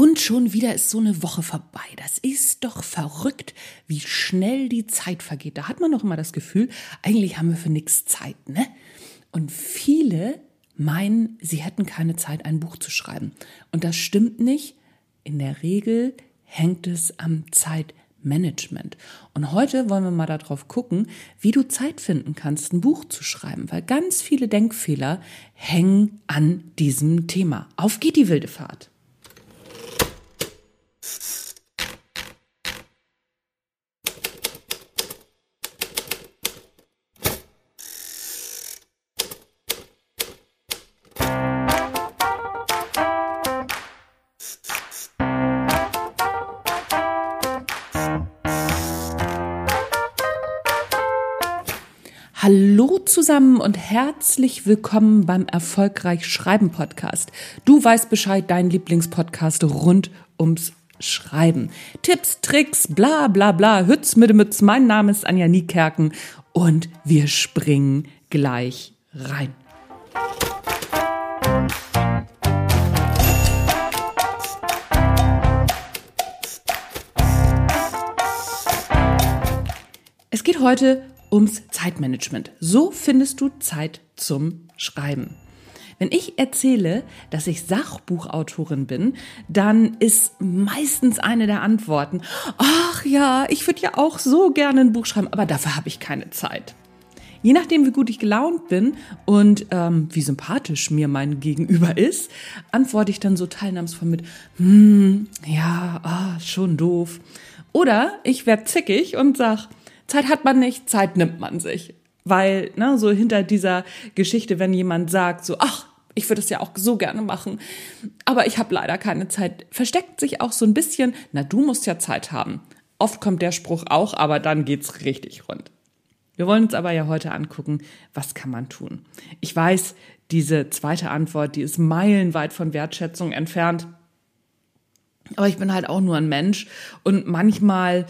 Und schon wieder ist so eine Woche vorbei. Das ist doch verrückt, wie schnell die Zeit vergeht. Da hat man doch immer das Gefühl, eigentlich haben wir für nichts Zeit, ne? Und viele meinen, sie hätten keine Zeit, ein Buch zu schreiben. Und das stimmt nicht. In der Regel hängt es am Zeitmanagement. Und heute wollen wir mal darauf gucken, wie du Zeit finden kannst, ein Buch zu schreiben, weil ganz viele Denkfehler hängen an diesem Thema. Auf geht die wilde Fahrt. Zusammen und herzlich willkommen beim Erfolgreich Schreiben Podcast. Du weißt Bescheid, dein Lieblingspodcast rund ums Schreiben. Tipps, Tricks, bla bla bla, Hütz mit Mütz. Mein Name ist Anja Niekerken und wir springen gleich rein. Es geht heute ums Zeitmanagement. So findest du Zeit zum Schreiben. Wenn ich erzähle, dass ich Sachbuchautorin bin, dann ist meistens eine der Antworten, ach ja, ich würde ja auch so gerne ein Buch schreiben, aber dafür habe ich keine Zeit. Je nachdem, wie gut ich gelaunt bin und ähm, wie sympathisch mir mein Gegenüber ist, antworte ich dann so teilnahmsvoll mit, hm, ja, ah, schon doof. Oder ich werde zickig und sag, Zeit hat man nicht, Zeit nimmt man sich. Weil, ne, so hinter dieser Geschichte, wenn jemand sagt, so, ach, ich würde es ja auch so gerne machen, aber ich habe leider keine Zeit, versteckt sich auch so ein bisschen, na, du musst ja Zeit haben. Oft kommt der Spruch auch, aber dann geht's richtig rund. Wir wollen uns aber ja heute angucken, was kann man tun? Ich weiß, diese zweite Antwort, die ist meilenweit von Wertschätzung entfernt. Aber ich bin halt auch nur ein Mensch und manchmal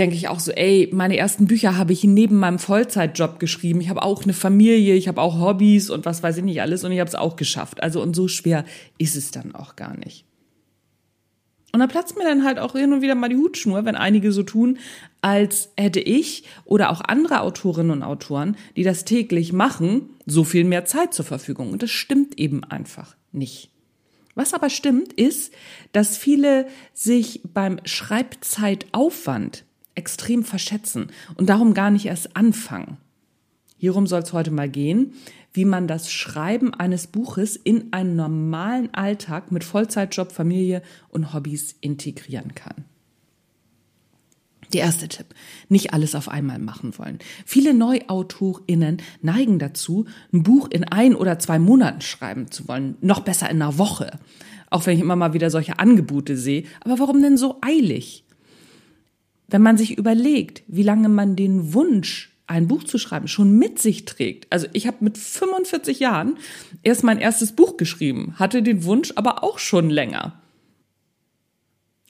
denke ich auch so, ey, meine ersten Bücher habe ich neben meinem Vollzeitjob geschrieben. Ich habe auch eine Familie, ich habe auch Hobbys und was weiß ich nicht alles und ich habe es auch geschafft. Also und so schwer ist es dann auch gar nicht. Und da platzt mir dann halt auch hin und wieder mal die Hutschnur, wenn einige so tun, als hätte ich oder auch andere Autorinnen und Autoren, die das täglich machen, so viel mehr Zeit zur Verfügung. Und das stimmt eben einfach nicht. Was aber stimmt, ist, dass viele sich beim Schreibzeitaufwand extrem verschätzen und darum gar nicht erst anfangen. Hierum soll es heute mal gehen, wie man das Schreiben eines Buches in einen normalen Alltag mit Vollzeitjob, Familie und Hobbys integrieren kann. Der erste Tipp. Nicht alles auf einmal machen wollen. Viele NeuautorInnen neigen dazu, ein Buch in ein oder zwei Monaten schreiben zu wollen. Noch besser in einer Woche. Auch wenn ich immer mal wieder solche Angebote sehe. Aber warum denn so eilig? Wenn man sich überlegt, wie lange man den Wunsch, ein Buch zu schreiben, schon mit sich trägt. Also ich habe mit 45 Jahren erst mein erstes Buch geschrieben, hatte den Wunsch aber auch schon länger.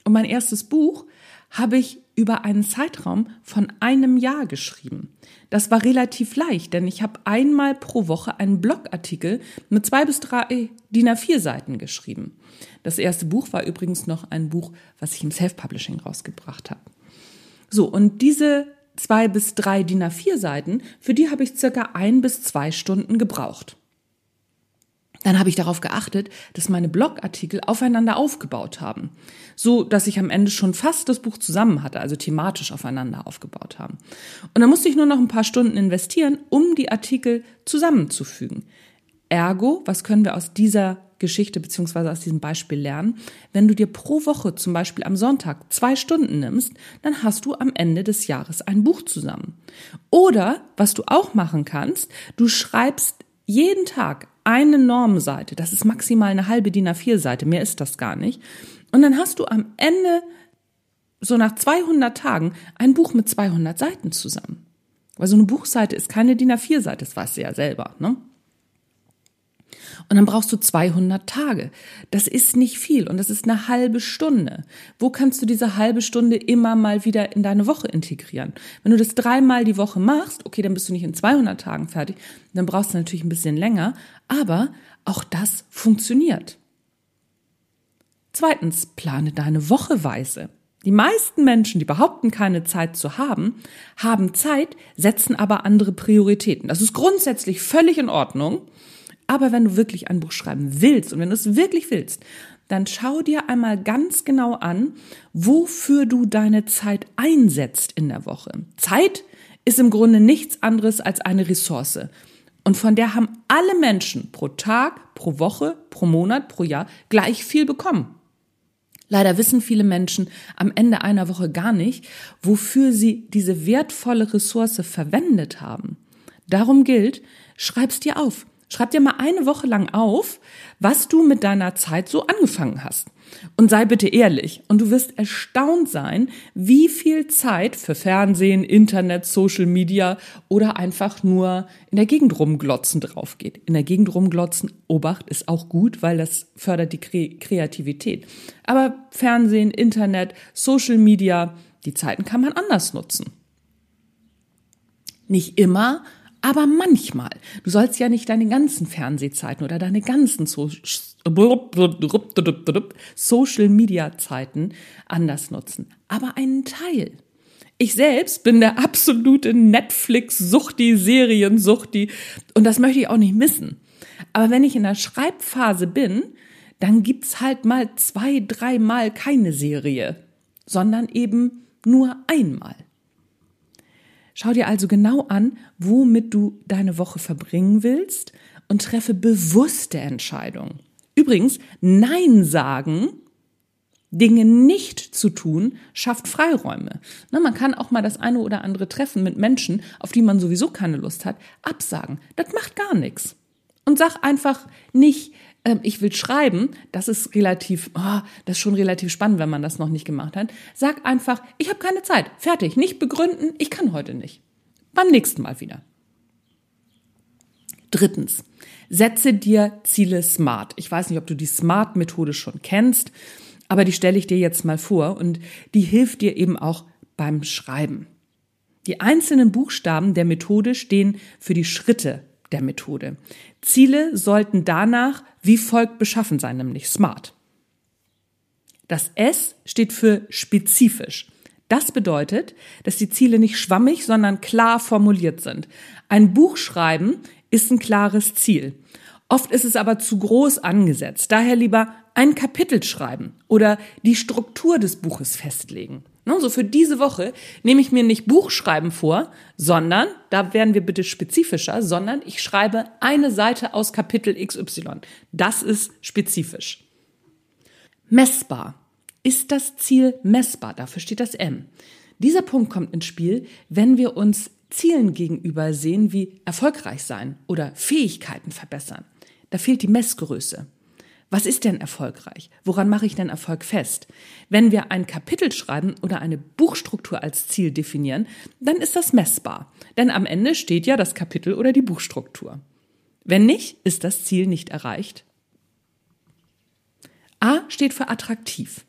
Und mein erstes Buch habe ich über einen Zeitraum von einem Jahr geschrieben. Das war relativ leicht, denn ich habe einmal pro Woche einen Blogartikel mit zwei bis drei DIN A4 Seiten geschrieben. Das erste Buch war übrigens noch ein Buch, was ich im Self-Publishing rausgebracht habe. So, und diese zwei bis drei DIN A4 Seiten, für die habe ich circa ein bis zwei Stunden gebraucht. Dann habe ich darauf geachtet, dass meine Blogartikel aufeinander aufgebaut haben, so dass ich am Ende schon fast das Buch zusammen hatte, also thematisch aufeinander aufgebaut haben. Und dann musste ich nur noch ein paar Stunden investieren, um die Artikel zusammenzufügen. Ergo, was können wir aus dieser Geschichte beziehungsweise aus diesem Beispiel lernen? Wenn du dir pro Woche zum Beispiel am Sonntag zwei Stunden nimmst, dann hast du am Ende des Jahres ein Buch zusammen. Oder was du auch machen kannst, du schreibst jeden Tag eine Normseite, das ist maximal eine halbe DIN A4-Seite, mehr ist das gar nicht. Und dann hast du am Ende, so nach 200 Tagen, ein Buch mit 200 Seiten zusammen. Weil so eine Buchseite ist keine DIN A4-Seite, das weißt du ja selber, ne? Und dann brauchst du 200 Tage. Das ist nicht viel und das ist eine halbe Stunde. Wo kannst du diese halbe Stunde immer mal wieder in deine Woche integrieren? Wenn du das dreimal die Woche machst, okay, dann bist du nicht in 200 Tagen fertig, dann brauchst du natürlich ein bisschen länger, aber auch das funktioniert. Zweitens, plane deine Woche weise. Die meisten Menschen, die behaupten, keine Zeit zu haben, haben Zeit, setzen aber andere Prioritäten. Das ist grundsätzlich völlig in Ordnung. Aber wenn du wirklich ein Buch schreiben willst und wenn du es wirklich willst, dann schau dir einmal ganz genau an, wofür du deine Zeit einsetzt in der Woche. Zeit ist im Grunde nichts anderes als eine Ressource. Und von der haben alle Menschen pro Tag, pro Woche, pro Monat, pro Jahr gleich viel bekommen. Leider wissen viele Menschen am Ende einer Woche gar nicht, wofür sie diese wertvolle Ressource verwendet haben. Darum gilt, schreib's dir auf. Schreib dir mal eine Woche lang auf, was du mit deiner Zeit so angefangen hast. Und sei bitte ehrlich. Und du wirst erstaunt sein, wie viel Zeit für Fernsehen, Internet, Social Media oder einfach nur in der Gegend rumglotzen drauf geht. In der Gegend rumglotzen, Obacht, ist auch gut, weil das fördert die Kreativität. Aber Fernsehen, Internet, Social Media, die Zeiten kann man anders nutzen. Nicht immer, aber manchmal. Du sollst ja nicht deine ganzen Fernsehzeiten oder deine ganzen so Social Media Zeiten anders nutzen, aber einen Teil. Ich selbst bin der absolute Netflix-Suchti, Seriensuchti und das möchte ich auch nicht missen. Aber wenn ich in der Schreibphase bin, dann gibt's halt mal zwei, dreimal keine Serie, sondern eben nur einmal. Schau dir also genau an, womit du deine Woche verbringen willst und treffe bewusste Entscheidungen. Übrigens, Nein sagen, Dinge nicht zu tun, schafft Freiräume. Na, man kann auch mal das eine oder andere Treffen mit Menschen, auf die man sowieso keine Lust hat, absagen. Das macht gar nichts. Und sag einfach nicht, äh, ich will schreiben, das ist relativ, oh, das ist schon relativ spannend, wenn man das noch nicht gemacht hat. Sag einfach, ich habe keine Zeit, fertig, nicht begründen, ich kann heute nicht. Beim nächsten Mal wieder. Drittens, setze dir Ziele smart. Ich weiß nicht, ob du die Smart-Methode schon kennst, aber die stelle ich dir jetzt mal vor und die hilft dir eben auch beim Schreiben. Die einzelnen Buchstaben der Methode stehen für die Schritte der Methode. Ziele sollten danach wie folgt beschaffen sein, nämlich smart. Das S steht für spezifisch. Das bedeutet, dass die Ziele nicht schwammig, sondern klar formuliert sind. Ein Buch schreiben ist ein klares Ziel. Oft ist es aber zu groß angesetzt. Daher lieber ein Kapitel schreiben oder die Struktur des Buches festlegen. So also für diese Woche nehme ich mir nicht Buchschreiben vor, sondern, da werden wir bitte spezifischer, sondern ich schreibe eine Seite aus Kapitel XY. Das ist spezifisch. Messbar. Ist das Ziel messbar? Dafür steht das M. Dieser Punkt kommt ins Spiel, wenn wir uns Zielen gegenüber sehen wie erfolgreich sein oder Fähigkeiten verbessern. Da fehlt die Messgröße. Was ist denn erfolgreich? Woran mache ich denn Erfolg fest? Wenn wir ein Kapitel schreiben oder eine Buchstruktur als Ziel definieren, dann ist das messbar. Denn am Ende steht ja das Kapitel oder die Buchstruktur. Wenn nicht, ist das Ziel nicht erreicht. A steht für attraktiv.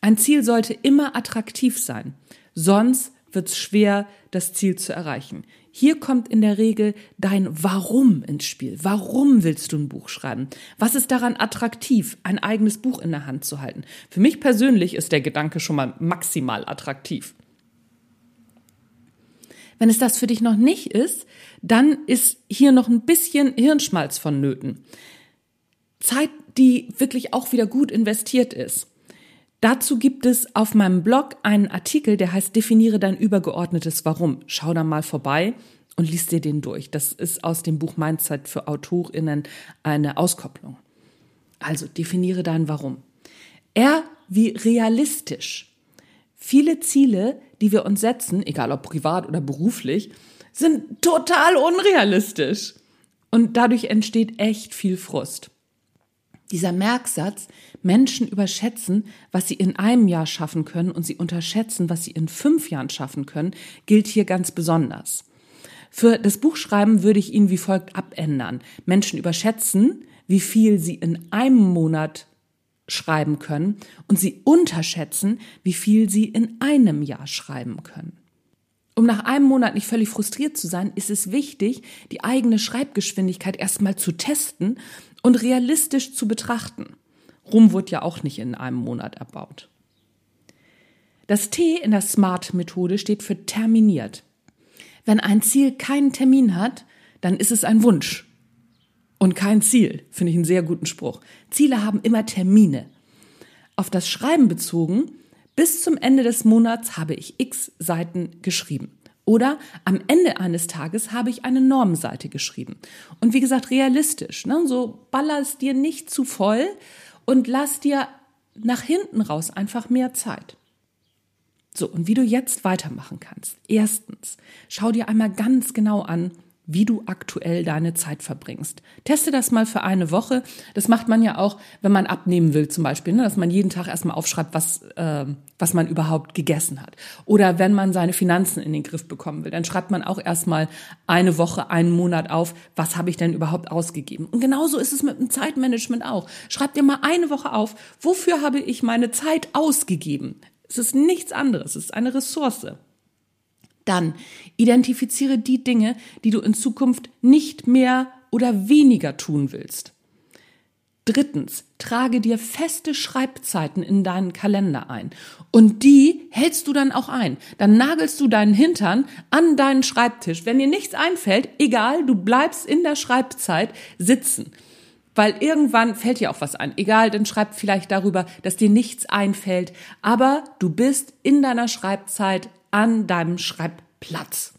Ein Ziel sollte immer attraktiv sein, sonst wird es schwer, das Ziel zu erreichen. Hier kommt in der Regel dein Warum ins Spiel. Warum willst du ein Buch schreiben? Was ist daran attraktiv, ein eigenes Buch in der Hand zu halten? Für mich persönlich ist der Gedanke schon mal maximal attraktiv. Wenn es das für dich noch nicht ist, dann ist hier noch ein bisschen Hirnschmalz vonnöten. Zeit, die wirklich auch wieder gut investiert ist. Dazu gibt es auf meinem Blog einen Artikel, der heißt Definiere dein übergeordnetes Warum. Schau da mal vorbei und lies dir den durch. Das ist aus dem Buch Mindset für AutorInnen eine Auskopplung. Also definiere dein Warum. R wie realistisch. Viele Ziele, die wir uns setzen, egal ob privat oder beruflich, sind total unrealistisch. Und dadurch entsteht echt viel Frust. Dieser Merksatz, Menschen überschätzen, was sie in einem Jahr schaffen können und sie unterschätzen, was sie in fünf Jahren schaffen können, gilt hier ganz besonders. Für das Buchschreiben würde ich ihn wie folgt abändern. Menschen überschätzen, wie viel sie in einem Monat schreiben können und sie unterschätzen, wie viel sie in einem Jahr schreiben können. Um nach einem Monat nicht völlig frustriert zu sein, ist es wichtig, die eigene Schreibgeschwindigkeit erstmal zu testen und realistisch zu betrachten. Rom wird ja auch nicht in einem Monat erbaut. Das T in der SMART-Methode steht für terminiert. Wenn ein Ziel keinen Termin hat, dann ist es ein Wunsch und kein Ziel. Finde ich einen sehr guten Spruch. Ziele haben immer Termine. Auf das Schreiben bezogen, bis zum Ende des Monats habe ich x Seiten geschrieben. Oder am Ende eines Tages habe ich eine Normseite geschrieben. Und wie gesagt, realistisch. Ne? So baller es dir nicht zu voll und lass dir nach hinten raus einfach mehr Zeit. So, und wie du jetzt weitermachen kannst. Erstens, schau dir einmal ganz genau an, wie du aktuell deine Zeit verbringst. Teste das mal für eine Woche. Das macht man ja auch, wenn man abnehmen will zum Beispiel, ne? dass man jeden Tag erstmal aufschreibt, was, äh, was man überhaupt gegessen hat. Oder wenn man seine Finanzen in den Griff bekommen will, dann schreibt man auch erstmal eine Woche, einen Monat auf, was habe ich denn überhaupt ausgegeben. Und genauso ist es mit dem Zeitmanagement auch. Schreib dir mal eine Woche auf, wofür habe ich meine Zeit ausgegeben. Es ist nichts anderes, es ist eine Ressource. Dann identifiziere die Dinge, die du in Zukunft nicht mehr oder weniger tun willst. Drittens, trage dir feste Schreibzeiten in deinen Kalender ein. Und die hältst du dann auch ein. Dann nagelst du deinen Hintern an deinen Schreibtisch. Wenn dir nichts einfällt, egal, du bleibst in der Schreibzeit sitzen. Weil irgendwann fällt dir auch was ein. Egal, dann schreib vielleicht darüber, dass dir nichts einfällt. Aber du bist in deiner Schreibzeit an deinem Schreibplatz.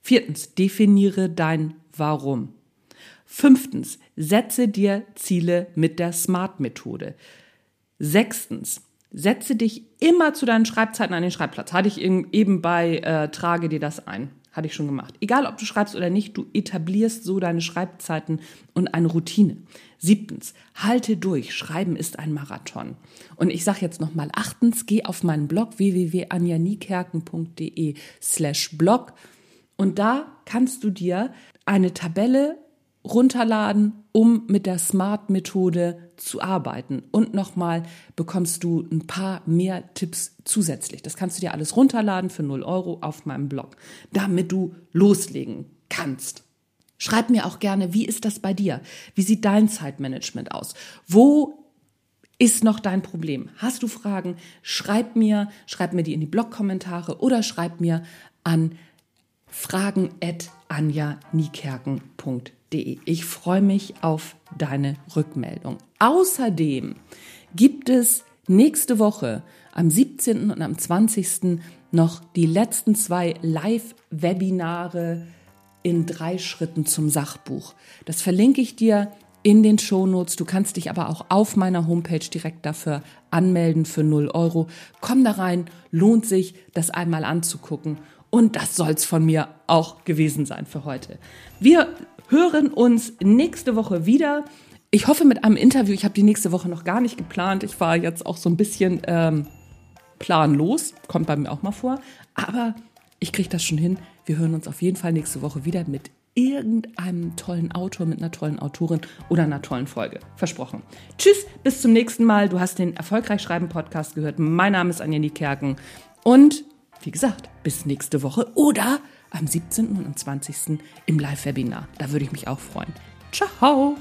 Viertens, definiere dein Warum. Fünftens, setze dir Ziele mit der SMART-Methode. Sechstens, setze dich immer zu deinen Schreibzeiten an den Schreibplatz. Hatte ich eben bei äh, Trage dir das ein. Hatte ich schon gemacht. Egal, ob du schreibst oder nicht, du etablierst so deine Schreibzeiten und eine Routine. Siebtens, halte durch. Schreiben ist ein Marathon. Und ich sage jetzt nochmal, achtens, geh auf meinen Blog www.anjanikerken.de slash blog und da kannst du dir eine Tabelle runterladen, um mit der Smart-Methode zu arbeiten. Und nochmal bekommst du ein paar mehr Tipps zusätzlich. Das kannst du dir alles runterladen für 0 Euro auf meinem Blog, damit du loslegen kannst. Schreib mir auch gerne, wie ist das bei dir? Wie sieht dein Zeitmanagement aus? Wo ist noch dein Problem? Hast du Fragen? Schreib mir, schreib mir die in die Blogkommentare oder schreib mir an fragen. Ich freue mich auf deine Rückmeldung. Außerdem gibt es nächste Woche am 17. und am 20. noch die letzten zwei Live-Webinare in drei Schritten zum Sachbuch. Das verlinke ich dir in den Shownotes. Du kannst dich aber auch auf meiner Homepage direkt dafür anmelden für 0 Euro. Komm da rein, lohnt sich, das einmal anzugucken. Und das soll's von mir auch gewesen sein für heute. Wir hören uns nächste Woche wieder. Ich hoffe mit einem Interview. Ich habe die nächste Woche noch gar nicht geplant. Ich war jetzt auch so ein bisschen ähm, planlos. Kommt bei mir auch mal vor. Aber ich kriege das schon hin. Wir hören uns auf jeden Fall nächste Woche wieder mit irgendeinem tollen Autor, mit einer tollen Autorin oder einer tollen Folge. Versprochen. Tschüss, bis zum nächsten Mal. Du hast den Erfolgreich Schreiben Podcast gehört. Mein Name ist Anja Niekerken. Und wie gesagt, bis nächste Woche oder am 17. und am 20. im Live-Webinar. Da würde ich mich auch freuen. Ciao!